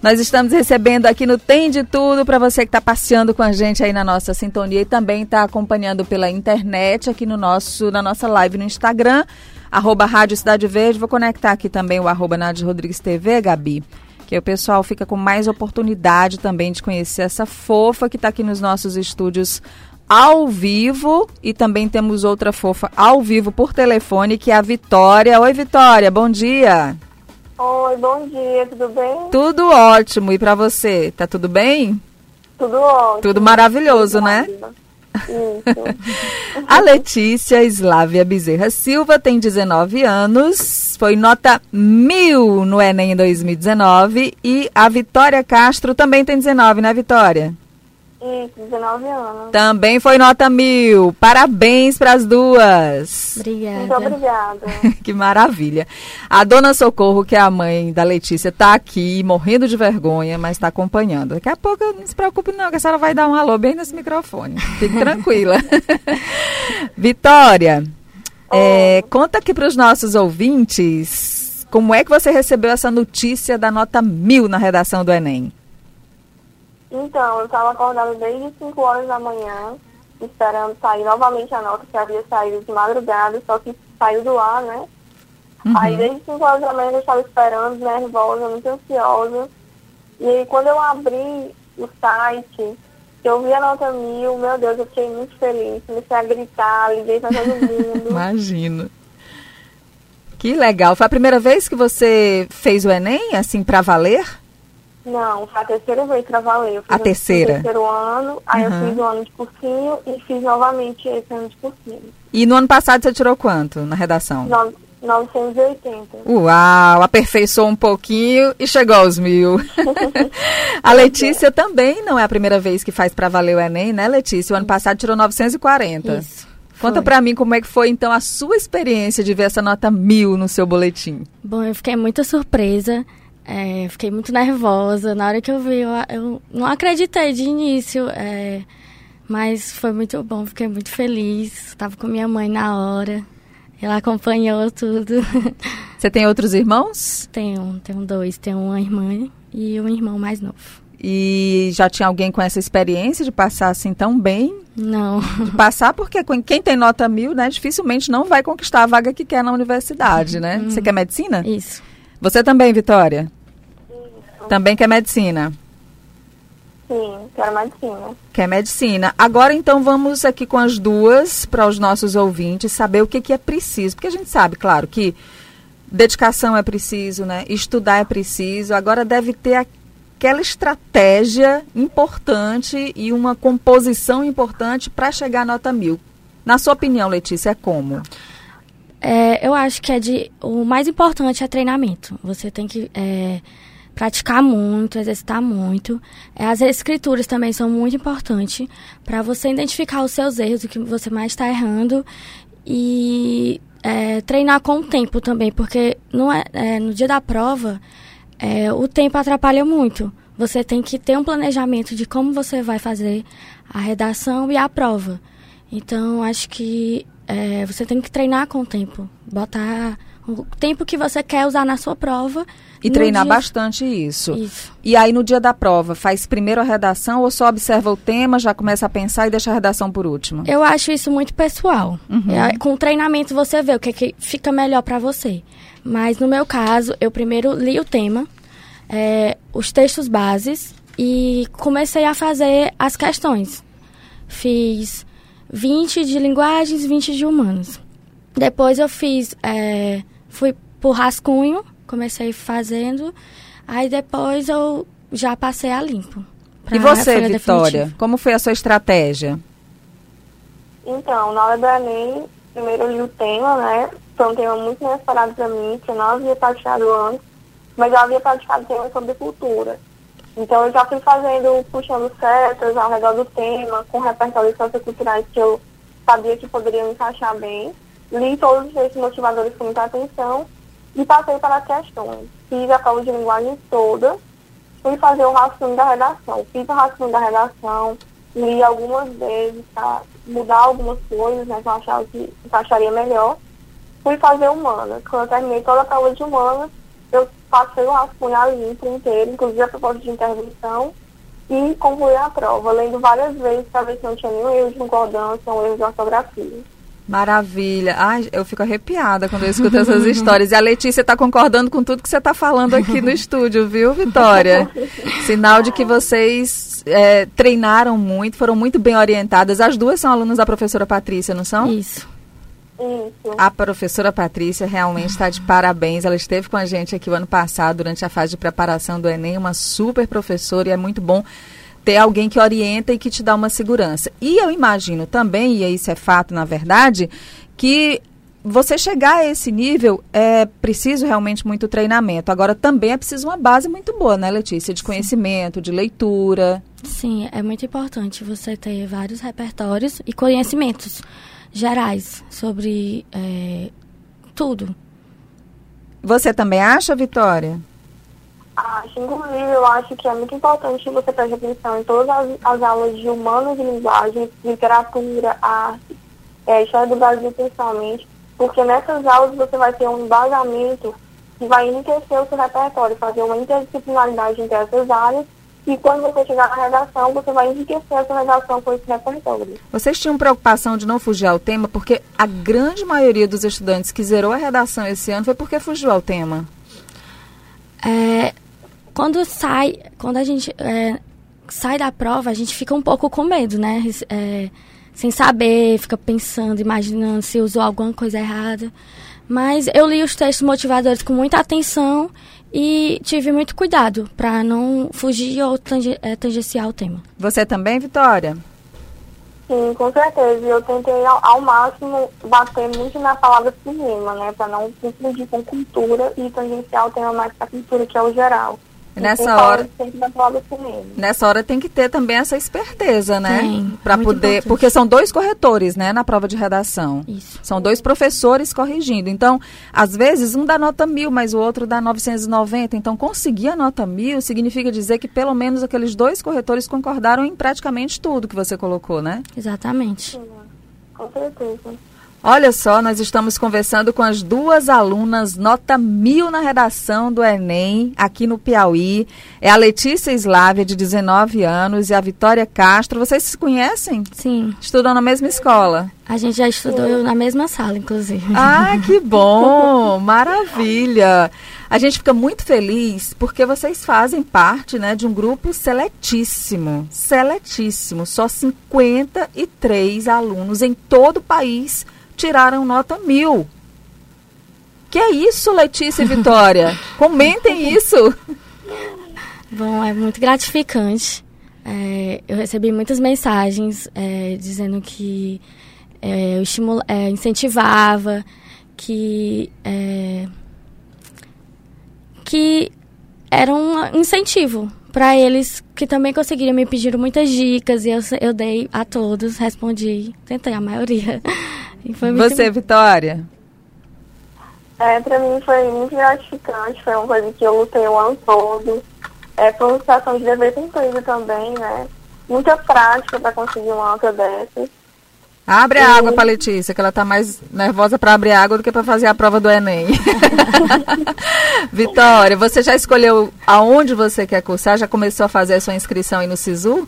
Nós estamos recebendo aqui no Tem de Tudo para você que está passeando com a gente aí na nossa sintonia e também está acompanhando pela internet aqui no nosso, na nossa live no Instagram, arroba Rádio Cidade Verde. Vou conectar aqui também o arroba Nádia Rodrigues TV, Gabi, que o pessoal fica com mais oportunidade também de conhecer essa fofa que está aqui nos nossos estúdios ao vivo e também temos outra fofa ao vivo por telefone, que é a Vitória. Oi, Vitória, bom dia. Oi, bom dia, tudo bem? Tudo ótimo. E para você, tá tudo bem? Tudo ótimo. Tudo maravilhoso, né? Isso. A Letícia Slávia Bezerra Silva tem 19 anos, foi nota mil no Enem em 2019 e a Vitória Castro também tem 19, né, Vitória? Isso, 19 anos. Também foi nota mil. Parabéns para as duas. Muito Obrigada. obrigada. que maravilha. A dona Socorro, que é a mãe da Letícia, está aqui morrendo de vergonha, mas está acompanhando. Daqui a pouco, não se preocupe não, que a senhora vai dar um alô bem nesse microfone. Fique tranquila. Vitória, é, conta aqui para os nossos ouvintes como é que você recebeu essa notícia da nota mil na redação do Enem. Então, eu estava acordada desde 5 horas da manhã, esperando sair novamente a nota que havia saído de madrugada, só que saiu do ar, né? Aí desde 5 horas da manhã eu estava esperando, nervosa, muito ansiosa. E aí quando eu abri o site, eu vi a nota mil, meu Deus, eu fiquei muito feliz. Comecei a gritar, liguei para todo mundo. Imagino. Que legal. Foi a primeira vez que você fez o Enem, assim, para valer? Não, foi a terceira vez para valer. Eu fiz A o terceira? terceiro ano, aí Uhum. eu fiz o ano de cursinho e fiz novamente esse ano de cursinho. E no ano passado você tirou quanto na redação? No- 980. Uau, aperfeiçoou um pouquinho e chegou aos mil. a Letícia também não é a primeira vez que faz para valer o Enem, né, Letícia? O ano passado tirou 940. Isso. Conta para mim como é que foi, então, a sua experiência de ver essa nota mil no seu boletim. Bom, eu fiquei muito surpresa, é, fiquei muito nervosa. Na hora que eu vi, eu, eu não acreditei de início, é, mas foi muito bom, fiquei muito feliz. Estava com minha mãe na hora, ela acompanhou tudo. Você tem outros irmãos? tenho, tenho dois, tenho uma irmã e um irmão mais novo. E já tinha alguém com essa experiência de passar assim tão bem? Não, De passar porque quem tem nota mil, né, dificilmente não vai conquistar a vaga que quer na universidade, né? Você quer medicina? isso. Você também, Vitória? Também quer medicina? Sim, quero medicina. Quer medicina. Agora, então, vamos aqui com as duas para os nossos ouvintes saber o que, que é preciso. Porque a gente sabe, claro, que dedicação é preciso, né? Estudar é preciso. Agora deve ter aquela estratégia importante e uma composição importante para chegar à nota mil. Na sua opinião, Letícia, é como? É, eu acho que é de o mais importante é treinamento. Você tem que é, praticar muito, exercitar muito. É, as escrituras também são muito importantes para você identificar os seus erros, o que você mais está errando e é, treinar com o tempo também, porque não é, é, no dia da prova é, o tempo atrapalha muito. Você tem que ter um planejamento de como você vai fazer a redação e a prova. Então, acho que é, você tem que treinar com o tempo. Botar o tempo que você quer usar na sua prova. E treinar dia- bastante isso. Isso. E aí, no dia da prova, faz primeiro a redação ou só observa o tema, já começa a pensar e deixa a redação por último? Eu acho isso muito pessoal. É, com o treinamento você vê o que, que fica melhor para você. Mas no meu caso, eu primeiro li o tema, é, os textos bases e comecei a fazer as questões. Fiz 20 de linguagens, 20 de humanos. Depois eu fiz, é, fui por rascunho, comecei fazendo, aí depois eu já passei a limpo. E você, Vitória? definitiva. Como foi a sua estratégia? Então, na hora do Enem, primeiro eu li o tema, né? Foi um tema muito inesperado para mim, que eu não havia praticado antes, mas eu havia praticado tema sobre cultura. Então, eu já fui fazendo, puxando setas ao redor do tema, com repertórios socioculturais que eu sabia que poderiam encaixar bem. Li todos esses motivadores com muita atenção e passei para as questões. Fiz a prova de linguagem toda, fui fazer o rascunho da redação. Fiz o rascunho da redação, li algumas vezes para mudar algumas coisas, né, que eu achava que encaixaria melhor. Fui fazer humanas. Quando eu terminei toda a prova de humanas, eu passei o rascunho ali inteiro, inclusive a proposta de intervenção, e concluí a prova, lendo várias vezes para ver se não tinha nenhum erro de concordância, um erro de ortografia. Maravilha. Ai, eu fico arrepiada quando eu escuto essas histórias. E a Letícia está concordando com tudo que você está falando aqui no estúdio, viu, Vitória? Sinal de que vocês é, treinaram muito, foram muito bem orientadas. As duas são alunas da professora Patrícia, não são? Isso. Isso. A professora Patrícia realmente está de parabéns. Ela esteve com a gente aqui o ano passado, durante a fase de preparação do Enem, uma super professora e é muito bom ter alguém que orienta e que te dá uma segurança. E eu imagino também, e isso é fato na verdade, que você chegar a esse nível é preciso realmente muito treinamento. Agora também é preciso uma base muito boa, né, Letícia? De conhecimento, de leitura. Sim, é muito importante você ter vários repertórios e conhecimentos gerais sobre é, tudo. Você também acha, Vitória? Acho, inclusive, eu acho que é muito importante você prestar atenção em todas as, as aulas de humanos e linguagem, literatura, arte, é, história do Brasil principalmente, porque nessas aulas você vai ter um embasamento que vai enriquecer o seu repertório, fazer uma interdisciplinaridade entre essas áreas e quando você chegar na redação, você vai enriquecer a sua redação com esse repertório. Vocês tinham preocupação de não fugir ao tema, porque a grande maioria dos estudantes que zerou a redação esse ano foi porque fugiu ao tema. É, quando sai, quando a gente é, sai da prova, a gente fica um pouco com medo, né? É, sem saber, fica pensando, imaginando se usou alguma coisa errada. Mas eu li os textos motivadores com muita atenção e tive muito cuidado para não fugir ou tange, é, tangenciar o tema. Você também, Vitória? Sim, com certeza. Eu tentei ao, ao máximo bater muito na palavra cinema, né? Para não confundir com cultura e tangenciar o tema mais para cultura, que é o geral. Nessa hora, nessa hora tem que ter também essa esperteza, né? Para poder, importante. porque são dois corretores, né, na prova de redação. Isso. São dois professores corrigindo. Então, às vezes um dá nota mil, mas o outro dá 990. Então, conseguir a nota mil significa dizer que pelo menos aqueles dois corretores concordaram em praticamente tudo que você colocou, né? Exatamente. Sim, com certeza. Olha só, nós estamos conversando com as duas alunas, nota mil na redação do Enem, aqui no Piauí. É a Letícia Slávia, de 19 anos, e a Vitória Castro. Vocês se conhecem? Sim. Estudam na mesma escola? A gente já estudou na mesma sala, inclusive. Ah, que bom! Maravilha! A gente fica muito feliz porque vocês fazem parte né, de um grupo seletíssimo. Seletíssimo. Só 53 alunos em todo o país tiraram nota mil. Que é isso, Letícia e Vitória? Comentem isso. Bom, é muito gratificante. É, eu recebi muitas mensagens é, dizendo que é, eu estimula, é, incentivava, que é, que era um incentivo para eles que também conseguiram me pedir muitas dicas e eu, eu dei a todos, respondi, tentei a maioria. Você, muito... Vitória? É, pra mim foi muito gratificante, foi uma coisa que eu lutei o ano todo. É, foi uma situação de dever cumprido também, né? Muita prática para conseguir uma nota dessas. Abre a água para Letícia, que ela está mais nervosa para abrir água do que para fazer a prova do Enem. Vitória, você já escolheu aonde você quer cursar? Já começou a fazer a sua inscrição aí no SISU?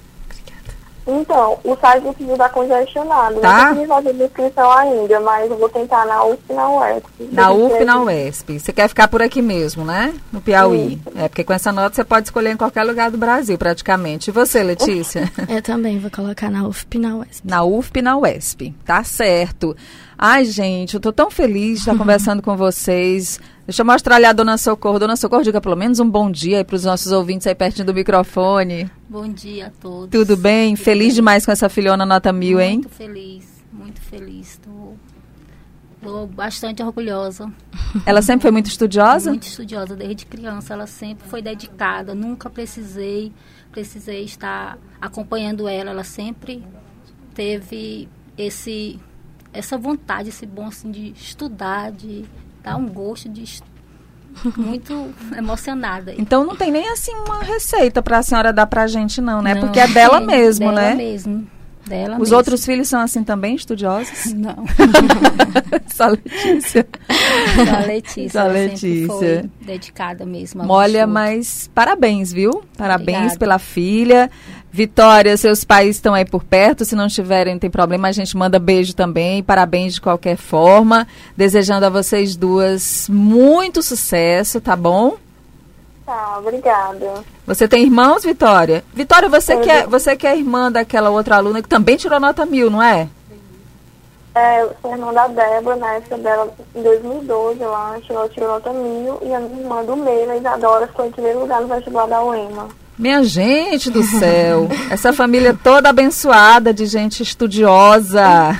Então, o site do está congestionado. Tá? Não consegui fazer inscrição ainda, mas eu vou tentar na UF e na UESP. Na UF e na UESP. Você quer ficar por aqui mesmo, né? No Piauí. Sim. É, porque com essa nota você pode escolher em qualquer lugar do Brasil, praticamente. E você, Letícia? eu também vou colocar na UFP e na UESP. Na UFP e na UESP. Tá certo. Ai, gente, eu tô tão feliz de estar conversando com vocês. Deixa eu mostrar ali a Dona Socorro. Dona Socorro, diga pelo menos um bom dia aí para os nossos ouvintes aí pertinho do microfone. Bom dia a todos. Tudo bem? Tudo feliz bem. demais com essa filhona nota mil, muito hein? Muito feliz, muito feliz. Estou bastante orgulhosa. Ela sempre foi muito estudiosa? Muito estudiosa desde criança. Ela sempre foi dedicada. Nunca precisei, precisei estar acompanhando ela. Ela sempre teve esse essa vontade, esse bom assim de estudar, de dá um gosto de muito emocionada. Então não tem nem assim uma receita para a senhora dar para gente não, né? Não, Porque é dela mesmo, dela né? mesmo. Dela Os mesmo. outros filhos são assim também, estudiosos? Não. Só Letícia. Só Letícia. Só Letícia. dedicada mesmo. Olha, estudo. mas parabéns, viu? Parabéns Obrigada. pela filha. Vitória, seus pais estão aí por perto. Se não estiverem, não tem problema. A gente manda beijo também. Parabéns de qualquer forma. Desejando a vocês duas muito sucesso, tá bom? Tá, obrigada. Você tem irmãos, Vitória? Vitória, você Tenho. que, é, você que é irmã daquela outra aluna que também tirou nota mil, não é? É, eu sou irmã da Débora, na época dela, em 2012, eu acho, ela tirou nota mil, e a minha irmã do meio, a Isadora, ficou em primeiro lugar no vestibular da UEMA. Minha gente do céu, essa família toda abençoada de gente estudiosa.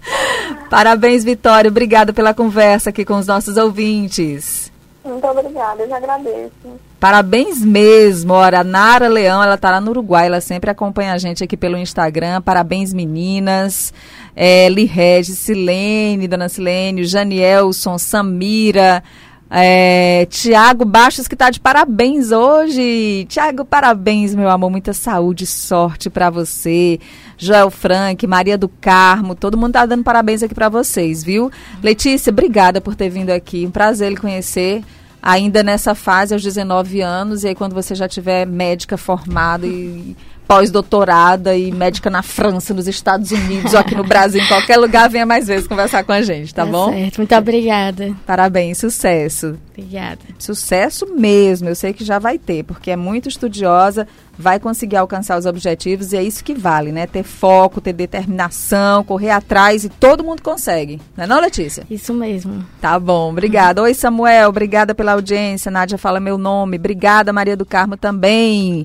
Parabéns, Vitória. Obrigada pela conversa aqui com os nossos ouvintes. Muito obrigada, eu já agradeço. Parabéns mesmo. Ora, Nara Leão, ela tá lá no Uruguai, ela sempre acompanha a gente aqui pelo Instagram. Parabéns, meninas. É, Li Regis, Silene, Dona Silene, Janielson, Samira, é, Tiago Bastos, que tá de parabéns hoje. Tiago, parabéns, meu amor. Muita saúde e sorte para você. Joel Frank, Maria do Carmo, todo mundo tá dando parabéns aqui para vocês, viu? Letícia, obrigada por ter vindo aqui. Um prazer lhe conhecer ainda nessa fase, aos 19 anos, e aí quando você já tiver médica formada e pós-doutorada e médica na França, nos Estados Unidos, ou aqui no Brasil, em qualquer lugar, venha mais vezes conversar com a gente, tá, bom? Certo. Muito obrigada. Parabéns, sucesso. Obrigada. Sucesso mesmo, eu sei que já vai ter, porque é muito estudiosa, vai conseguir alcançar os objetivos e é isso que vale, né? Ter foco, ter determinação, correr atrás e todo mundo consegue. Não é não, Letícia? Isso mesmo. Tá bom, obrigada. Oi, Samuel, obrigada pela audiência. Nádia fala meu nome. Obrigada, Maria do Carmo também.